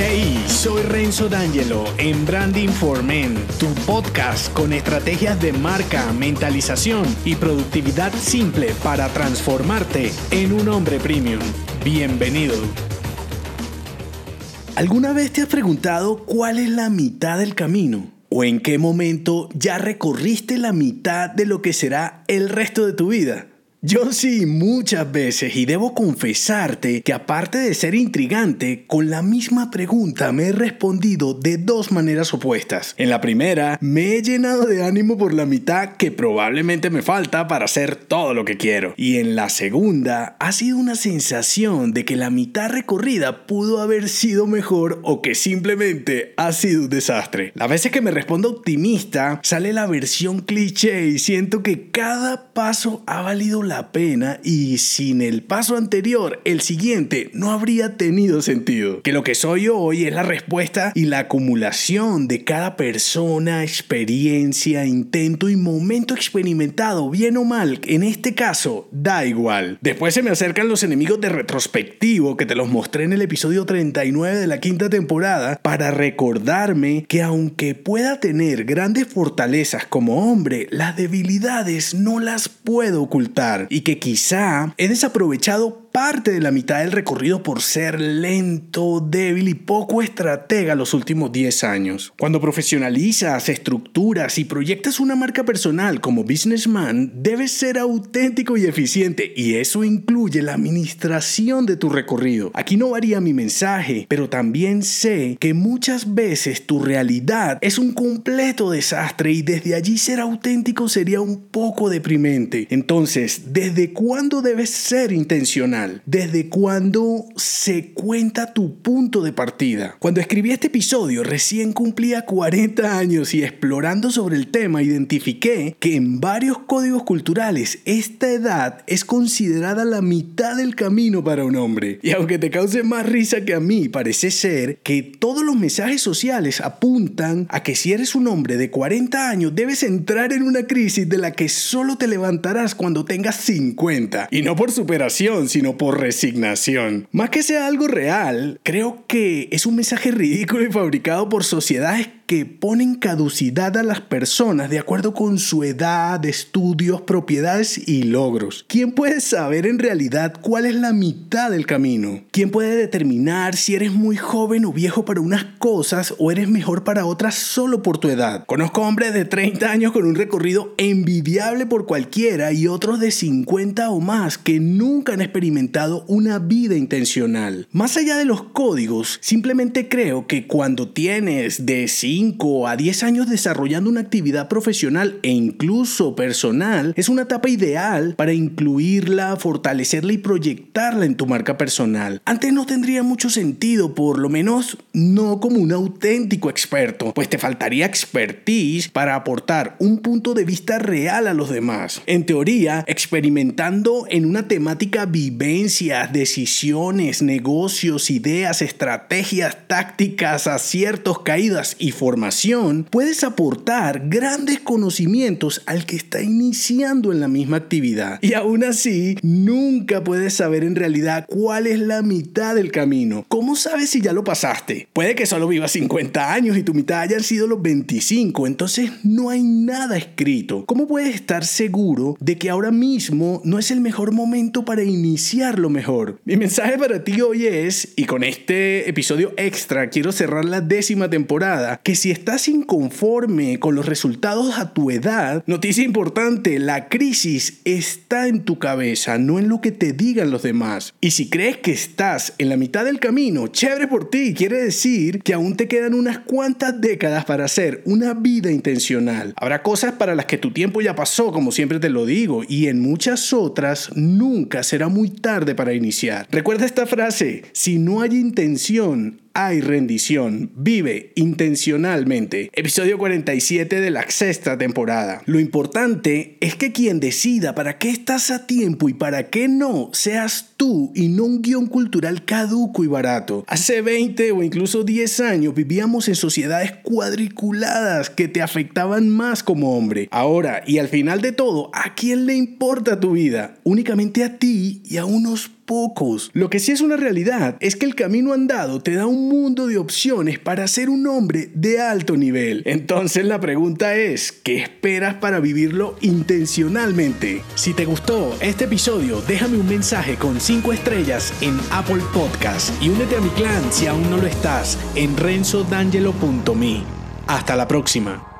Hey, soy Renzo D'Angelo en Branding for Men, tu podcast con estrategias de marca, mentalización y productividad simple para transformarte en un hombre premium. Bienvenido. ¿Alguna vez te has preguntado cuál es la mitad del camino? ¿O en qué momento ya recorriste la mitad de lo que será el resto de tu vida? Yo sí, muchas veces, y debo confesarte que aparte de ser intrigante, con la misma pregunta me he respondido de dos maneras opuestas. En la primera, me he llenado de ánimo por la mitad que probablemente me falta para hacer todo lo que quiero. Y en la segunda, ha sido una sensación de que la mitad recorrida pudo haber sido mejor o que simplemente ha sido un desastre. Las veces que me respondo optimista, sale la versión cliché y siento que cada paso ha valido la pena y sin el paso anterior, el siguiente no habría tenido sentido. Que lo que soy hoy es la respuesta y la acumulación de cada persona, experiencia, intento y momento experimentado, bien o mal, en este caso, da igual. Después se me acercan los enemigos de retrospectivo que te los mostré en el episodio 39 de la quinta temporada para recordarme que aunque pueda tener grandes fortalezas como hombre, las debilidades no las puedo ocultar y que quizá he desaprovechado parte de la mitad del recorrido por ser lento, débil y poco estratega los últimos 10 años. Cuando profesionalizas, estructuras y proyectas una marca personal como businessman, debes ser auténtico y eficiente y eso incluye la administración de tu recorrido. Aquí no varía mi mensaje, pero también sé que muchas veces tu realidad es un completo desastre y desde allí ser auténtico sería un poco deprimente. Entonces, ¿desde cuándo debes ser intencional? ¿Desde cuándo se cuenta tu punto de partida? Cuando escribí este episodio recién cumplía 40 años y explorando sobre el tema identifiqué que en varios códigos culturales esta edad es considerada la mitad del camino para un hombre. Y aunque te cause más risa que a mí, parece ser que todos los mensajes sociales apuntan a que si eres un hombre de 40 años debes entrar en una crisis de la que solo te levantarás cuando tengas 50. Y no por superación, sino por resignación. Más que sea algo real, creo que es un mensaje ridículo y fabricado por sociedades que ponen caducidad a las personas de acuerdo con su edad, estudios, propiedades y logros. ¿Quién puede saber en realidad cuál es la mitad del camino? ¿Quién puede determinar si eres muy joven o viejo para unas cosas o eres mejor para otras solo por tu edad? Conozco hombres de 30 años con un recorrido envidiable por cualquiera y otros de 50 o más que nunca han experimentado una vida intencional. Más allá de los códigos, simplemente creo que cuando tienes de 5 a 10 años desarrollando una actividad profesional e incluso personal, es una etapa ideal para incluirla, fortalecerla y proyectarla en tu marca personal. Antes no tendría mucho sentido, por lo menos no como un auténtico experto, pues te faltaría expertise para aportar un punto de vista real a los demás. En teoría, experimentando en una temática vivencias, decisiones, negocios, ideas, estrategias, tácticas, aciertos, caídas y formación formación, puedes aportar grandes conocimientos al que está iniciando en la misma actividad. Y aún así, nunca puedes saber en realidad cuál es la mitad del camino. ¿Cómo sabes si ya lo pasaste? Puede que solo vivas 50 años y tu mitad hayan sido los 25, entonces no hay nada escrito. ¿Cómo puedes estar seguro de que ahora mismo no es el mejor momento para iniciar lo mejor? Mi mensaje para ti hoy es, y con este episodio extra quiero cerrar la décima temporada, que si estás inconforme con los resultados a tu edad, noticia importante, la crisis está en tu cabeza, no en lo que te digan los demás. Y si crees que estás en la mitad del camino, chévere por ti, quiere decir que aún te quedan unas cuantas décadas para hacer una vida intencional. Habrá cosas para las que tu tiempo ya pasó, como siempre te lo digo, y en muchas otras nunca será muy tarde para iniciar. Recuerda esta frase, si no hay intención, hay rendición. Vive intencionalmente. Episodio 47 de la sexta temporada. Lo importante es que quien decida para qué estás a tiempo y para qué no, seas tú y no un guion cultural caduco y barato. Hace 20 o incluso 10 años vivíamos en sociedades cuadriculadas que te afectaban más como hombre. Ahora y al final de todo, ¿a quién le importa tu vida? Únicamente a ti y a unos pocos. Lo que sí es una realidad es que el camino andado te da un mundo de opciones para ser un hombre de alto nivel. Entonces la pregunta es, ¿qué esperas para vivirlo intencionalmente? Si te gustó este episodio, déjame un mensaje con 5 estrellas en Apple Podcast y únete a mi clan si aún no lo estás en renzodangelo.me. Hasta la próxima.